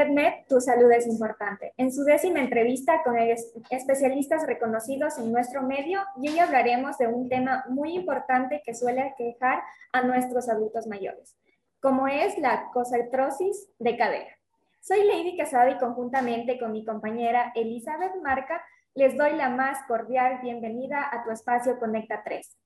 RedMed, tu salud es importante. En su décima entrevista con especialistas reconocidos en nuestro medio, y hoy hablaremos de un tema muy importante que suele aquejar a nuestros adultos mayores, como es la cosartrosis de cadera. Soy Lady Casado y conjuntamente con mi compañera Elizabeth Marca, les doy la más cordial bienvenida a tu espacio Conecta 3.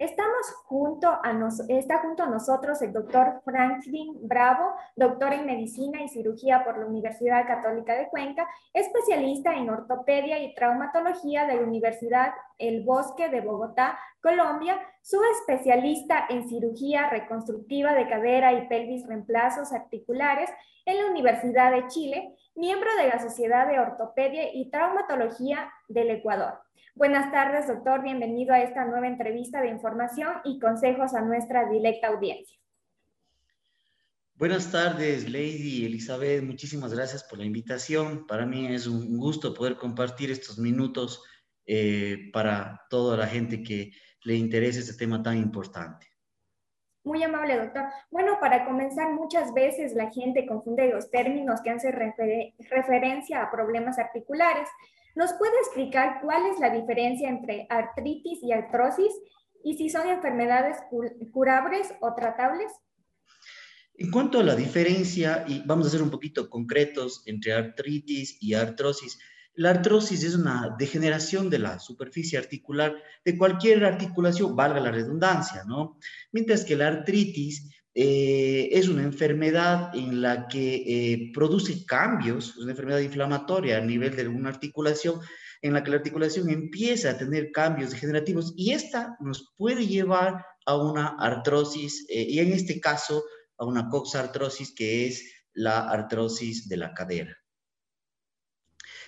Estamos junto a nos, está junto a nosotros el doctor Franklin Bravo, doctor en medicina y cirugía por la Universidad Católica de Cuenca, especialista en ortopedia y traumatología de la Universidad El Bosque de Bogotá, Colombia, subespecialista en cirugía reconstructiva de cadera y pelvis reemplazos articulares en la Universidad de Chile, miembro de la Sociedad de Ortopedia y Traumatología del Ecuador Buenas tardes, doctor. Bienvenido a esta nueva entrevista de información y consejos a nuestra directa audiencia. Buenas tardes, Lady Elizabeth. Muchísimas gracias por la invitación. Para mí es un gusto poder compartir estos minutos eh, para toda la gente que le interese este tema tan importante. Muy amable, doctor. Bueno, para comenzar, muchas veces la gente confunde los términos que hacen referencia a problemas articulares. ¿Nos puede explicar cuál es la diferencia entre artritis y artrosis y si son enfermedades curables o tratables? En cuanto a la diferencia, y vamos a ser un poquito concretos entre artritis y artrosis, la artrosis es una degeneración de la superficie articular de cualquier articulación, valga la redundancia, ¿no? Mientras que la artritis eh, es una enfermedad en la que eh, produce cambios, es una enfermedad inflamatoria a nivel de una articulación, en la que la articulación empieza a tener cambios degenerativos y esta nos puede llevar a una artrosis, eh, y en este caso a una coxartrosis, que es la artrosis de la cadera.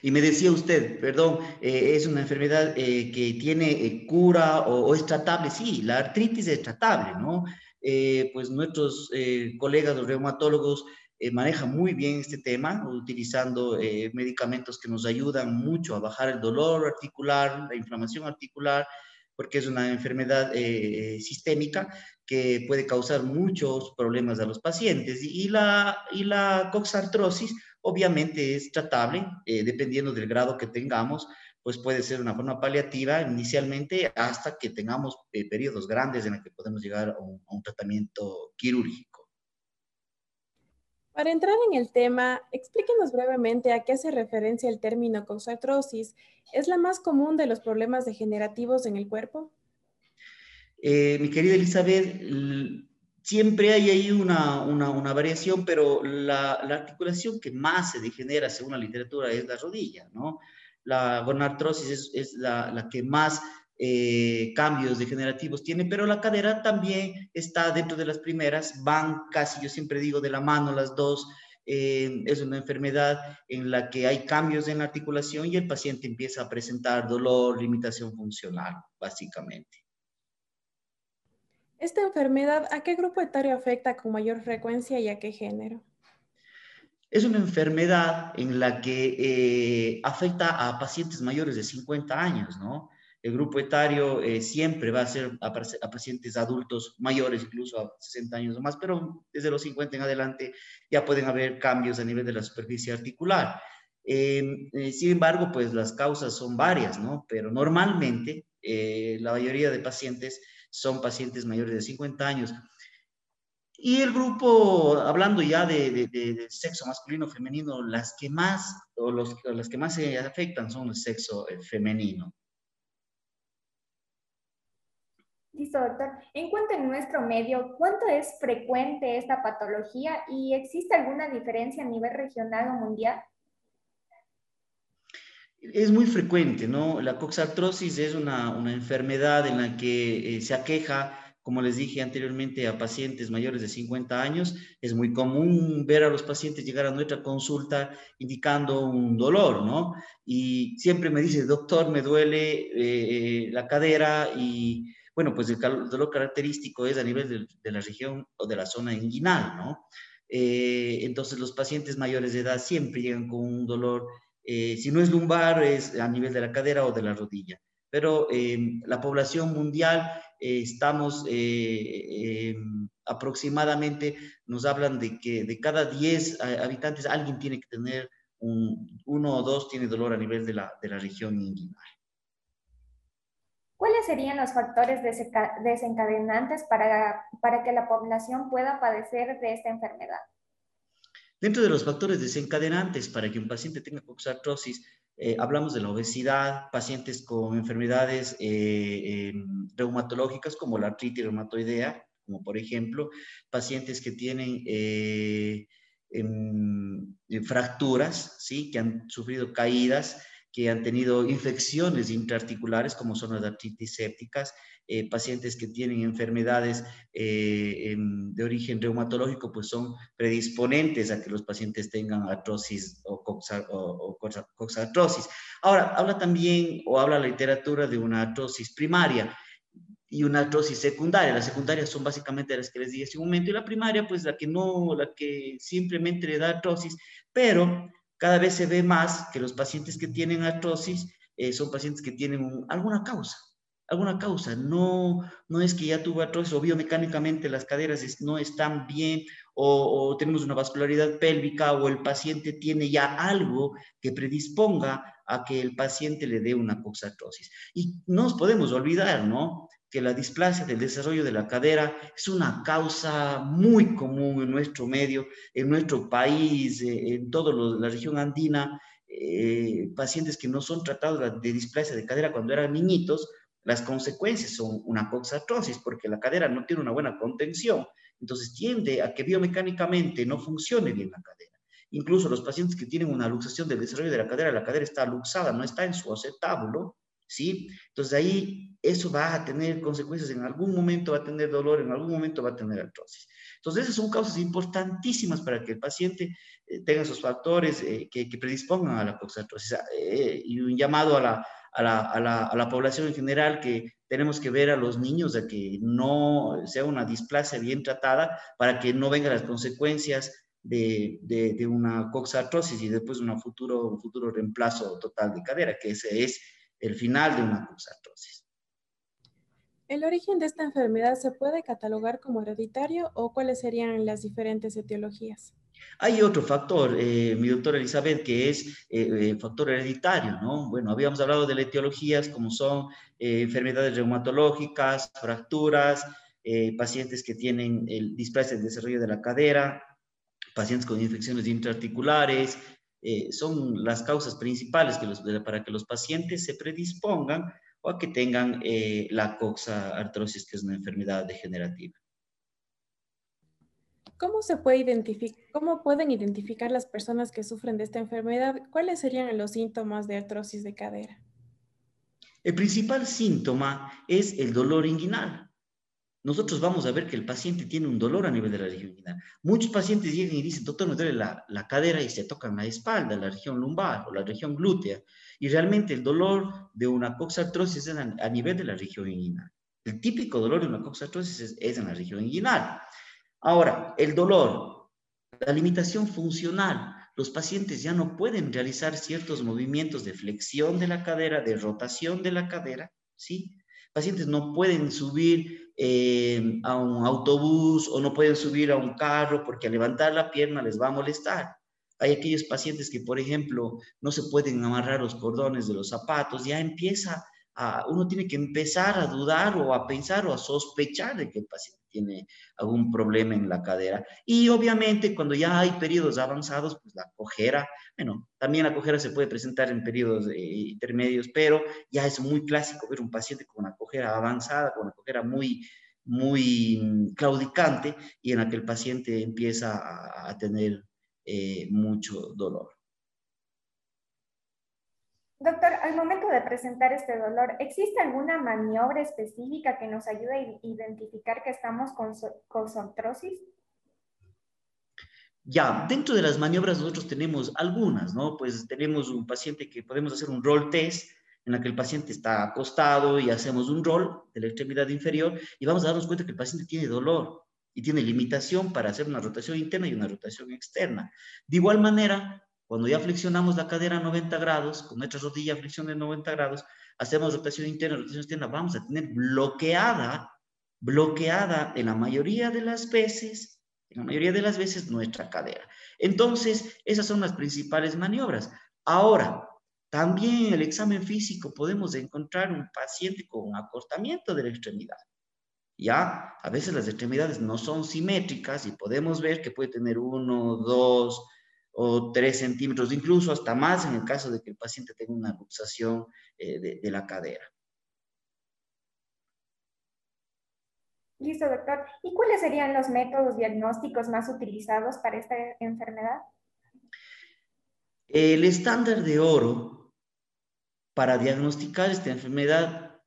Y me decía usted, perdón, es una enfermedad que tiene cura o, o, es tratable. Sí, la artritis es tratable, ¿no? Eh, pues nuestros eh, colegas, los reumatólogos, eh, manejan muy bien este tema, utilizando medicamentos que nos ayudan mucho a bajar el dolor articular, la inflamación articular, porque es una enfermedad sistémica que puede causar muchos problemas a los pacientes. Y, la, y la coxartrosis obviamente es tratable, dependiendo del grado que tengamos, pues puede ser una forma paliativa inicialmente hasta que tengamos eh, periodos grandes en los que podemos llegar a un, tratamiento quirúrgico. Para entrar en el tema, explíquenos brevemente a qué hace referencia el término coxartrosis. ¿Es la más común de los problemas degenerativos en el cuerpo? Eh, mi querida Elizabeth, siempre hay ahí una, una, variación, pero la, la, articulación que más se degenera según la literatura es la rodilla, ¿no? la gonartrosis es, la, que más eh, cambios degenerativos tiene, pero la cadera también está dentro de las primeras, van casi, yo siempre digo, de la mano las dos. Eh, es una enfermedad en la que hay cambios en la articulación y el paciente empieza a presentar dolor, limitación funcional, básicamente. ¿Esta enfermedad a qué grupo etario afecta con mayor frecuencia y a qué género? Es una enfermedad en la que eh, afecta a pacientes mayores de 50 años, ¿no? El grupo etario eh, siempre va a ser a, pacientes adultos mayores, incluso a 60 años o más, pero desde los 50 en adelante ya pueden haber cambios a nivel de la superficie articular. Em, eh, sin embargo, pues las causas son varias, ¿no? Pero normalmente la mayoría de pacientes son pacientes mayores de 50 años. Y el grupo, hablando ya de, sexo masculino femenino, las que más, o los, las que más se afectan son el sexo eh, femenino. Doctor. En cuanto a nuestro medio, ¿cuánto es frecuente esta patología y existe alguna diferencia a nivel regional o mundial? Es muy frecuente, ¿no? La coxartrosis es una, una enfermedad en la que eh, se aqueja como les dije anteriormente, a pacientes mayores de 50 años, es muy común ver a los pacientes llegar a nuestra consulta indicando un dolor, ¿no? Y siempre me dice, doctor, me duele eh, la cadera y, bueno, pues el dolor característico es a nivel de, la región o de la zona inguinal, ¿no? Eh, entonces los pacientes mayores de edad siempre llegan con un dolor, eh, si no es lumbar, es a nivel de la cadera o de la rodilla. Pero la población mundial estamos em, aproximadamente, nos hablan de que de cada 10 habitantes alguien tiene que tener un, uno o dos tiene dolor a nivel de la, de la región inguinal. ¿Cuáles serían los factores desencadenantes para, para que la población pueda padecer de esta enfermedad? Dentro de los factores desencadenantes para que un paciente tenga coxartrosis, eh, hablamos de la obesidad, pacientes con enfermedades eh, em, reumatológicas como la artritis reumatoidea, como por ejemplo, pacientes que tienen eh, em, fracturas, ¿sí? que han sufrido caídas, que han tenido infecciones intraarticulares, como son las artritis sépticas, eh, pacientes que tienen enfermedades eh, em, de origen reumatológico, pues son predisponentes a que los pacientes tengan artrosis o, coxartrosis. Ahora, habla también o habla la literatura de una artrosis primaria y una artrosis secundaria. Las secundarias son básicamente las que les dije hace un momento y la primaria, pues la que no, la que simplemente le da artrosis, pero cada vez se ve más que los pacientes que tienen artrosis eh, son pacientes que tienen alguna causa, alguna causa. No, no es que ya tuvo artrosis o biomecánicamente las caderas no están bien o, tenemos una vascularidad pélvica o el paciente tiene ya algo que predisponga a que el paciente le dé una coxartrosis. Y no nos podemos olvidar, ¿no? Que la displasia del desarrollo de la cadera es una causa muy común en nuestro medio, en nuestro país, eh, en toda la región andina, eh, pacientes que no son tratados de displasia de cadera cuando eran niñitos, las consecuencias son una coxartrosis porque la cadera no tiene una buena contención, entonces tiende a que biomecánicamente no funcione bien la cadera. Incluso los pacientes que tienen una luxación del desarrollo de la cadera, la cadera está luxada, no está en su acetábulo, ¿sí? Entonces ahí eso va a tener consecuencias, en algún momento va a tener dolor, en algún momento va a tener artrosis. Entonces esas son causas importantísimas para que el paciente eh, tenga esos factores eh, que, predispongan a la coxartrosis. Eh, y un llamado a la, a, la, a, la, a la, población en general que tenemos que ver a los niños de que no sea una displasia bien tratada para que no vengan las consecuencias de, de, de una coxartrosis y después un futuro, un futuro reemplazo total de cadera, que ese es el final de una coxartrosis. ¿El origen de esta enfermedad se puede catalogar como hereditario o cuáles serían las diferentes etiologías? Hay otro factor, eh, mi doctora Elizabeth, que es eh, eh, factor hereditario, ¿no? Bueno, habíamos hablado de las etiologías como son enfermedades reumatológicas, fracturas, pacientes que tienen el displasia del desarrollo de la cadera, pacientes con infecciones intraarticulares, eh, son las causas principales que para que los pacientes se predispongan o a que tengan eh, la coxartrosis, que es una enfermedad degenerativa. ¿Cómo, se puede identificar, ¿Cómo pueden identificar las personas que sufren de esta enfermedad? ¿Cuáles serían los síntomas de artrosis de cadera? El principal síntoma es el dolor inguinal nosotros vamos a ver que el paciente tiene un dolor a nivel de la región inguinal. Muchos pacientes llegan y dicen, doctor, me duele la, la, cadera y se tocan la espalda, la región lumbar o la región glútea. Y realmente el dolor de una coxartrosis es a, nivel de la región inguinal. El típico dolor de una coxartrosis es, es en la región inguinal. Ahora, el dolor, la limitación funcional. Los pacientes ya no pueden realizar ciertos movimientos de flexión de la cadera, de rotación de la cadera, ¿sí? Pacientes no pueden subir eh, a un autobús o no pueden subir a un carro porque al levantar la pierna les va a molestar. Hay aquellos pacientes que, por ejemplo, no se pueden amarrar los cordones de los zapatos, ya empieza a, uno tiene que empezar a dudar o a pensar o a sospechar de que el paciente tiene algún problema en la cadera. Y obviamente cuando ya hay periodos avanzados, pues la cojera, bueno, también la cojera se puede presentar en periodos eh, intermedios, pero ya es muy clásico ver un paciente con una cojera avanzada, con una cojera muy, muy mm, claudicante y en la que el paciente empieza a, tener eh, mucho dolor. Doctor, al momento de presentar este dolor, ¿existe alguna maniobra específica que nos ayude a identificar que estamos con, con Ya, dentro de las maniobras nosotros tenemos algunas, ¿no? Pues tenemos un paciente que podemos hacer un roll test en la que el paciente está acostado y hacemos un roll de la extremidad inferior y vamos a darnos cuenta que el paciente tiene dolor y tiene limitación para hacer una rotación interna y una rotación externa. De igual manera, cuando ya flexionamos la cadera a 90 grados, con nuestra rodilla flexión de 90 grados, hacemos rotación interna, rotación externa, vamos a tener bloqueada bloqueada en la mayoría de las veces, en la mayoría de las veces nuestra cadera. Entonces, esas son las principales maniobras. Ahora, también en el examen físico podemos encontrar un paciente con acortamiento de la extremidad. Ya, a veces las extremidades no son simétricas y podemos ver que puede tener uno, dos o tres centímetros, incluso hasta más en el caso de que el paciente tenga una luxación eh, de, de la cadera. Listo, doctor. ¿Y cuáles serían los métodos diagnósticos más utilizados para esta enfermedad? El estándar de oro para diagnosticar esta enfermedad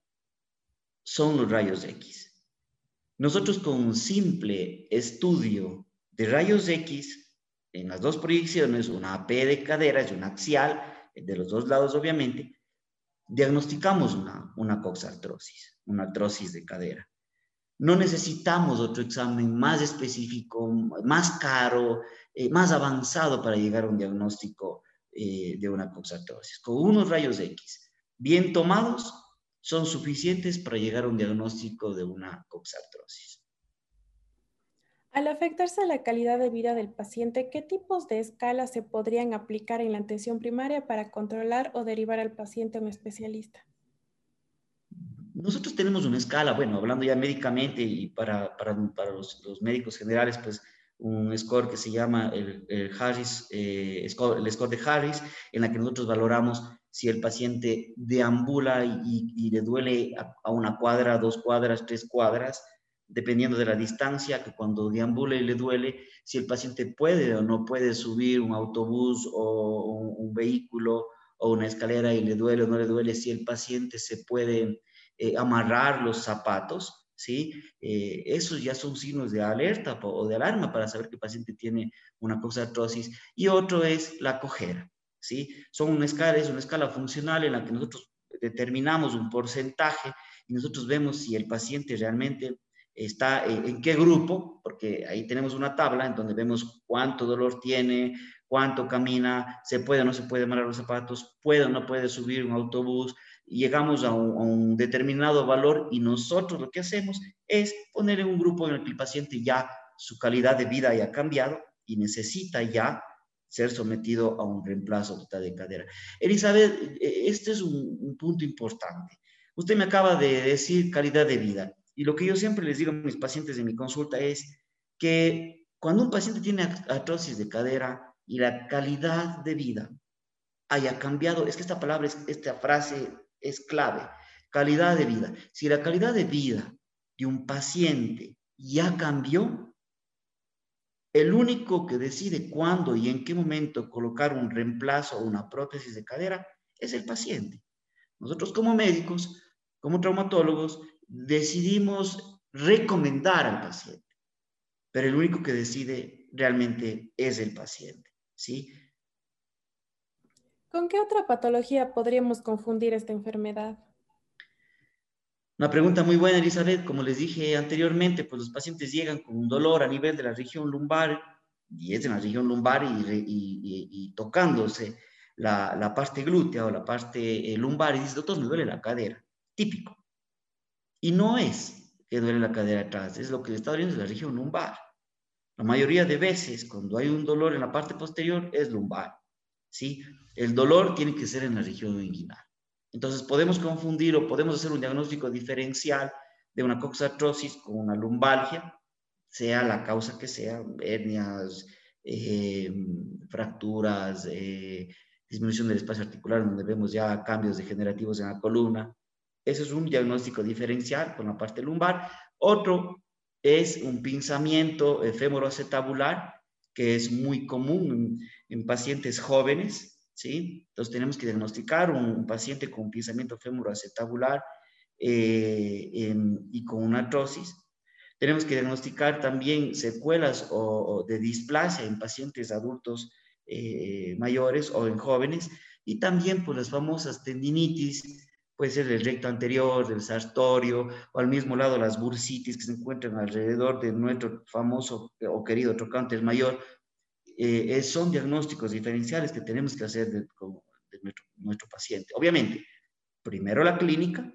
son los rayos X. Nosotros con un simple estudio de rayos X en las dos proyecciones, una AP de cadera y una axial, de los dos lados obviamente, diagnosticamos una, una coxartrosis, una artrosis de cadera. No necesitamos otro examen más específico, más caro, eh, más avanzado para llegar a un diagnóstico eh, de una coxartrosis. Con unos rayos X bien tomados, son suficientes para llegar a un diagnóstico de una coxartrosis. Al afectarse la calidad de vida del paciente, ¿qué tipos de escalas se podrían aplicar en la atención primaria para controlar o derivar al paciente a un especialista? Nosotros tenemos una escala, bueno, hablando ya médicamente y para, para, los, médicos generales, pues un score que se llama el, Harris, eh, score, el score de Harris, en la que nosotros valoramos si el paciente deambula y, le duele a, a, una cuadra, dos cuadras, tres cuadras, dependiendo de la distancia, que cuando deambula y le duele, si el paciente puede o no puede subir un autobús o un, vehículo o una escalera y le duele o no le duele, si el paciente se puede eh, amarrar los zapatos, ¿sí? Eh, esos ya son signos de alerta o de alarma para saber que el paciente tiene una coxartrosis. Y otro es la cojera. ¿sí? Son una escala, es una escala funcional en la que nosotros determinamos un porcentaje y nosotros vemos si el paciente realmente está en qué grupo, porque ahí tenemos una tabla en donde vemos cuánto dolor tiene, cuánto camina, se puede o no se puede amarrar los zapatos, puede o no puede subir un autobús, llegamos a un, determinado valor y nosotros lo que hacemos es poner en un grupo en el que el paciente ya su calidad de vida haya cambiado y necesita ya ser sometido a un reemplazo total de cadera. Elizabeth, e, este es un, punto importante. Usted me acaba de decir calidad de vida. Y lo que yo siempre les digo a mis pacientes en mi consulta es que cuando un paciente tiene artrosis de cadera y la calidad de vida haya cambiado, es que esta palabra, esta frase es clave, calidad de vida. Si la calidad de vida de un paciente ya cambió, el único que decide cuándo y en qué momento colocar un reemplazo o una prótesis de cadera es el paciente. Nosotros como médicos, como traumatólogos, decidimos recomendar al paciente, pero el único que decide realmente es el paciente, ¿sí? ¿Con qué otra patología podríamos confundir esta enfermedad? Una pregunta muy buena, Elizabeth. Como les dije anteriormente, pues los pacientes llegan con un dolor a nivel de la región lumbar, y es en la región lumbar y, y, y, y tocándose la, la, parte glútea o la parte eh, lumbar y dice, doctor, me duele la cadera. Típico. Y no es que duele la cadera atrás, es lo que le está doliendo es la región lumbar. La mayoría de veces, cuando hay un dolor en la parte posterior, es lumbar. ¿sí? El dolor tiene que ser en la región inguinal. Entonces podemos confundir o podemos hacer un diagnóstico diferencial de una coxartrosis con una lumbalgia, sea la causa que sea, hernias, eh, fracturas, eh, disminución del espacio articular, donde vemos ya cambios degenerativos en la columna. Ese es un diagnóstico diferencial con la parte lumbar. Otro es un pinzamiento femoroacetabular, que es muy común en, en pacientes jóvenes, ¿sí? Entonces tenemos que diagnosticar un, un paciente con pensamiento femoroacetabular eh, y con una artrosis. Tenemos que diagnosticar también secuelas o de displasia en pacientes adultos eh, mayores o en jóvenes y también pues las famosas tendinitis, puede ser del recto anterior, del sartorio o al mismo lado las bursitis que se encuentran alrededor de nuestro famoso o querido trocánter mayor eh, son diagnósticos diferenciales que tenemos que hacer de, de nuestro, nuestro, paciente. Obviamente, primero la clínica,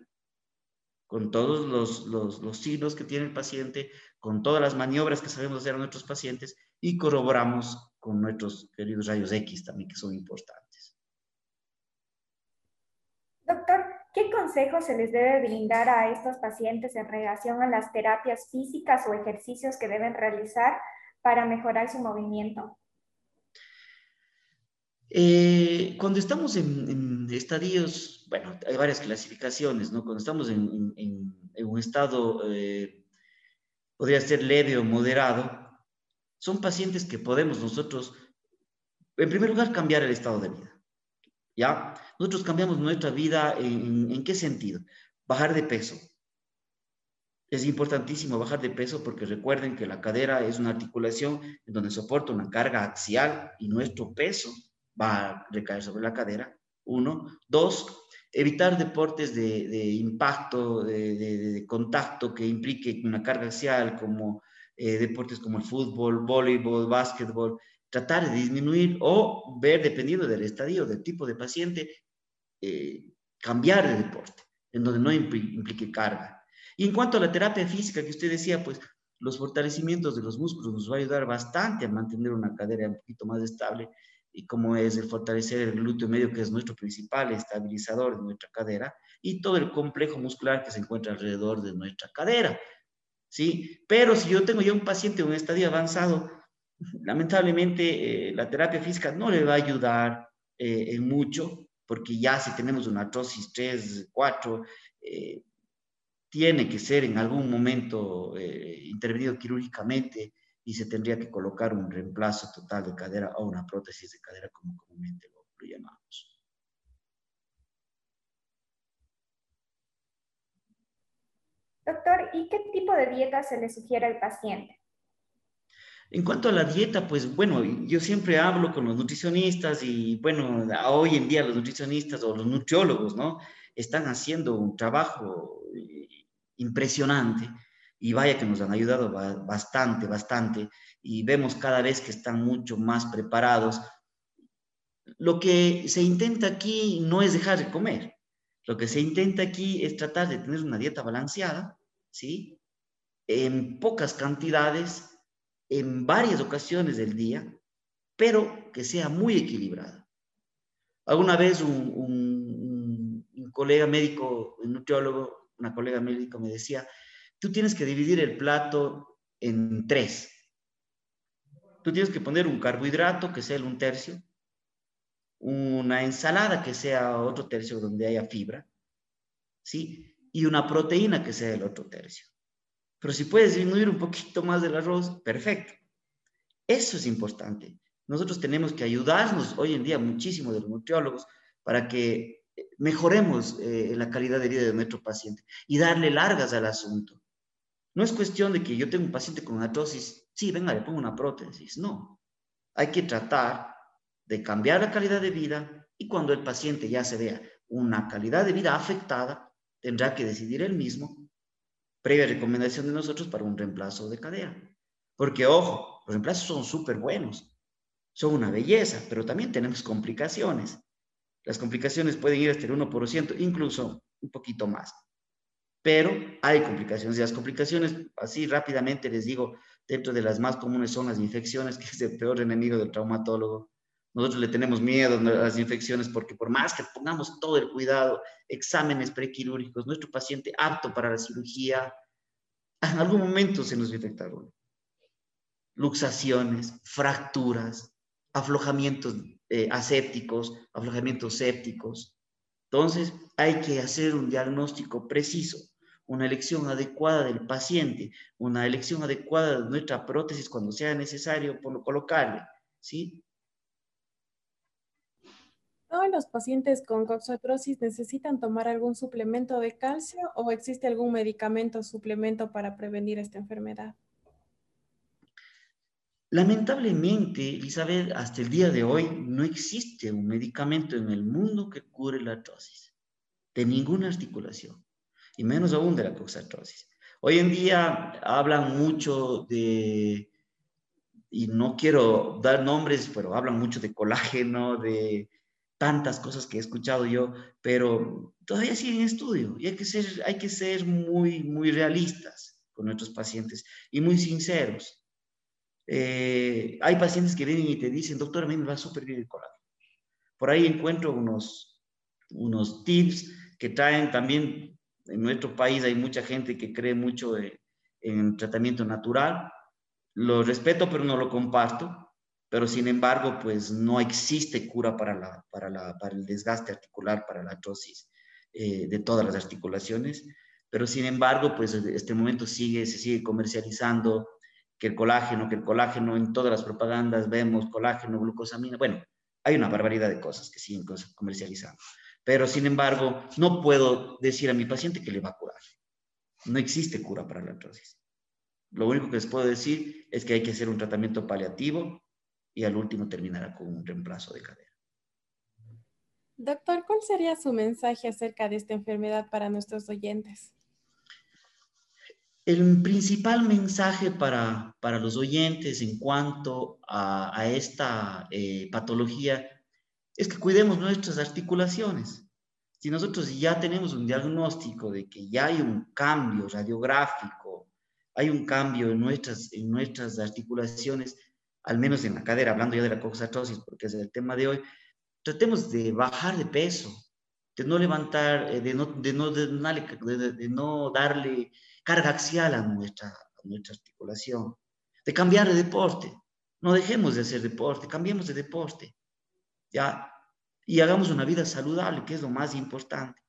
con todos los, los, los signos que tiene el paciente, con todas las maniobras que sabemos hacer a nuestros pacientes y corroboramos con nuestros queridos rayos X también, que son importantes. Doctor, ¿qué consejos se les debe brindar a estos pacientes en relación a las terapias físicas o ejercicios que deben realizar para mejorar su movimiento? Eh, cuando estamos en, estadios, bueno, hay varias clasificaciones, ¿no? Cuando estamos en, un estado, eh, podría ser leve o moderado, son pacientes que podemos nosotros, en primer lugar, cambiar el estado de vida. ¿Ya? Nosotros cambiamos nuestra vida en, qué sentido? Bajar de peso. Es importantísimo bajar de peso porque recuerden que la cadera es una articulación donde soporta una carga axial y nuestro peso va a recaer sobre la cadera. Uno. Dos, evitar deportes de, impacto, de, de, contacto que implique una carga axial, como eh, deportes como el fútbol, voleibol, básquetbol, tratar de disminuir o ver, dependiendo del estadio, del tipo de paciente, eh, cambiar de deporte, en donde no implique carga. Y en cuanto a la terapia física que usted decía, pues los fortalecimientos de los músculos nos va a ayudar bastante a mantener una cadera un poquito más estable y como es el fortalecer el glúteo medio, que es nuestro principal estabilizador de nuestra cadera, y todo el complejo muscular que se encuentra alrededor de nuestra cadera. ¿Sí? Pero si yo tengo ya un paciente en un estadio avanzado, lamentablemente eh, la terapia física no le va a ayudar eh, en mucho, porque ya si tenemos una artrosis 3, 4, eh, tiene que ser en algún momento intervenido quirúrgicamente y se tendría que colocar un reemplazo total de cadera o una prótesis de cadera como comúnmente lo, llamamos. Doctor, ¿y qué tipo de dieta se le sugiere al paciente? En cuanto a la dieta, pues bueno, yo siempre hablo con los nutricionistas y bueno, hoy en día los nutricionistas o los nutriólogos, ¿no? Están haciendo un trabajo eh, impresionante y vaya que nos han ayudado bastante, bastante, y vemos cada vez que están mucho más preparados. Lo que se intenta aquí no es dejar de comer, lo que se intenta aquí es tratar de tener una dieta balanceada, ¿sí? En pocas cantidades, en varias ocasiones del día, pero que sea muy equilibrada. Alguna vez un, colega médico, un nutriólogo, una colega médico me decía, tú tienes que dividir el plato en tres. Tú tienes que poner un carbohidrato que sea el un tercio, una ensalada que sea otro tercio donde haya fibra, ¿sí? Y una proteína que sea el otro tercio. Pero si puedes disminuir un poquito más del arroz, perfecto. Eso es importante. Nosotros tenemos que ayudarnos hoy en día muchísimo de los nutriólogos para que mejoremos eh, la calidad de vida de nuestro paciente y darle largas al asunto. No es cuestión de que yo tengo un paciente con artrosis, sí, venga, le pongo una prótesis. No. Hay que tratar de cambiar la calidad de vida y cuando el paciente ya se vea una calidad de vida afectada, tendrá que decidir él mismo, previa recomendación de nosotros, para un reemplazo de cadera. Porque, ojo, los reemplazos son súper buenos, son una belleza, pero también tenemos complicaciones. Las complicaciones pueden ir hasta el 1%, incluso un poquito más pero hay complicaciones. Y las complicaciones, así rápidamente les digo, dentro de las más comunes son las infecciones, que es el peor enemigo del traumatólogo. Nosotros le tenemos miedo a las infecciones porque por más que pongamos todo el cuidado, exámenes prequirúrgicos, nuestro paciente apto para la cirugía, en algún momento se nos infectaron. Luxaciones, fracturas, aflojamientos eh, asépticos, aflojamientos sépticos. Entonces, hay que hacer un diagnóstico preciso una elección adecuada del paciente, una elección adecuada de nuestra prótesis cuando sea necesario colocarle, ¿sí? ¿Todos los pacientes con coxartrosis necesitan tomar algún suplemento de calcio o existe algún medicamento o suplemento para prevenir esta enfermedad? Lamentablemente, Elizabeth, hasta el día de hoy no existe un medicamento en el mundo que cure la artrosis de ninguna articulación y menos aún de la coxartrosis. Hoy en día hablan mucho de, y no quiero dar nombres, pero hablan mucho de colágeno, de, tantas cosas que he escuchado yo, pero todavía sigue en estudio y hay que ser, muy, muy realistas con nuestros pacientes y muy sinceros. Eh, hay pacientes que vienen y te dicen, doctor, me va súper bien el colágeno. Por ahí encuentro unos, unos tips que traen también, en nuestro país hay mucha gente que cree mucho en, en tratamiento natural. Lo respeto, pero no lo comparto pero sin embargo, pues no existe cura para, la, para, la, para el desgaste articular, para la artrosis eh, de todas las articulaciones, pero sin embargo, pues este momento sigue, se sigue comercializando que el colágeno, que el colágeno en todas las propagandas vemos colágeno, glucosamina, bueno, hay una barbaridad de cosas que siguen comercializando, pero sin embargo, no puedo decir a mi paciente que le va a curar. No existe cura para la artrosis. Lo único que les puedo decir es que hay que hacer un tratamiento paliativo, y al último terminará con un reemplazo de cadera. Doctor, ¿cuál sería su mensaje acerca de esta enfermedad para nuestros oyentes? El principal mensaje para, para los oyentes en cuanto a, a esta eh, patología es que cuidemos nuestras articulaciones. Si nosotros ya tenemos un diagnóstico de que ya hay un cambio radiográfico, hay un cambio en nuestras, en nuestras articulaciones, al menos en la cadera, hablando ya de la coxartrosis, porque es el tema de hoy, tratemos de bajar de peso, de no levantar, de no darle carga axial a nuestra, a nuestra articulación, de cambiar de deporte. No dejemos de hacer deporte, cambiemos de deporte, ¿ya? Y hagamos una vida saludable, que es lo más importante.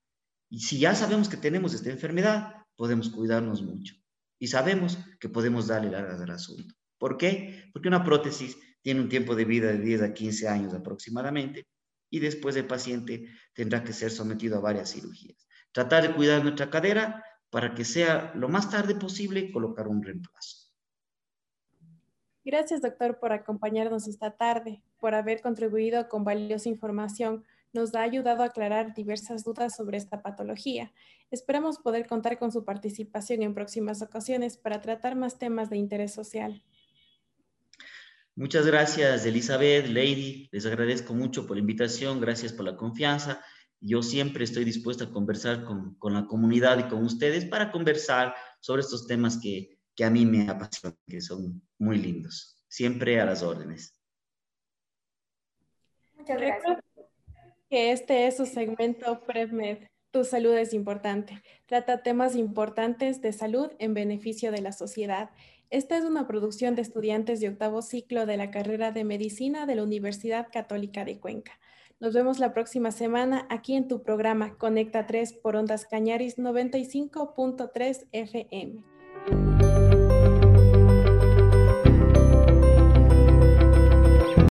Y si ya sabemos que tenemos esta enfermedad, podemos cuidarnos mucho. Y sabemos que podemos darle largas al asunto. ¿Por qué? Porque una prótesis tiene un tiempo de vida de 10 a 15 años aproximadamente y después el paciente tendrá que ser sometido a varias cirugías. Tratar de cuidar nuestra cadera para que sea lo más tarde posible colocar un reemplazo. Gracias, doctor, por acompañarnos esta tarde, por haber contribuido con valiosa información. Nos ha ayudado a aclarar diversas dudas sobre esta patología. Esperamos poder contar con su participación en próximas ocasiones para tratar más temas de interés social. Muchas gracias, Elizabeth, Lady. Les agradezco mucho por la invitación, gracias por la confianza. Yo siempre estoy dispuesta a conversar con, con la comunidad y con ustedes para conversar sobre estos temas que, que a mí me apasionan, que son muy lindos. Siempre a las órdenes. Muchas gracias. Que este es su segmento PrevMed. Tu salud es importante. Trata temas importantes de salud en beneficio de la sociedad. Esta es una producción de estudiantes de octavo ciclo de la carrera de medicina de la Universidad Católica de Cuenca. Nos vemos la próxima semana aquí en tu programa Conecta 3 por Ondas Cañaris 95.3 FM.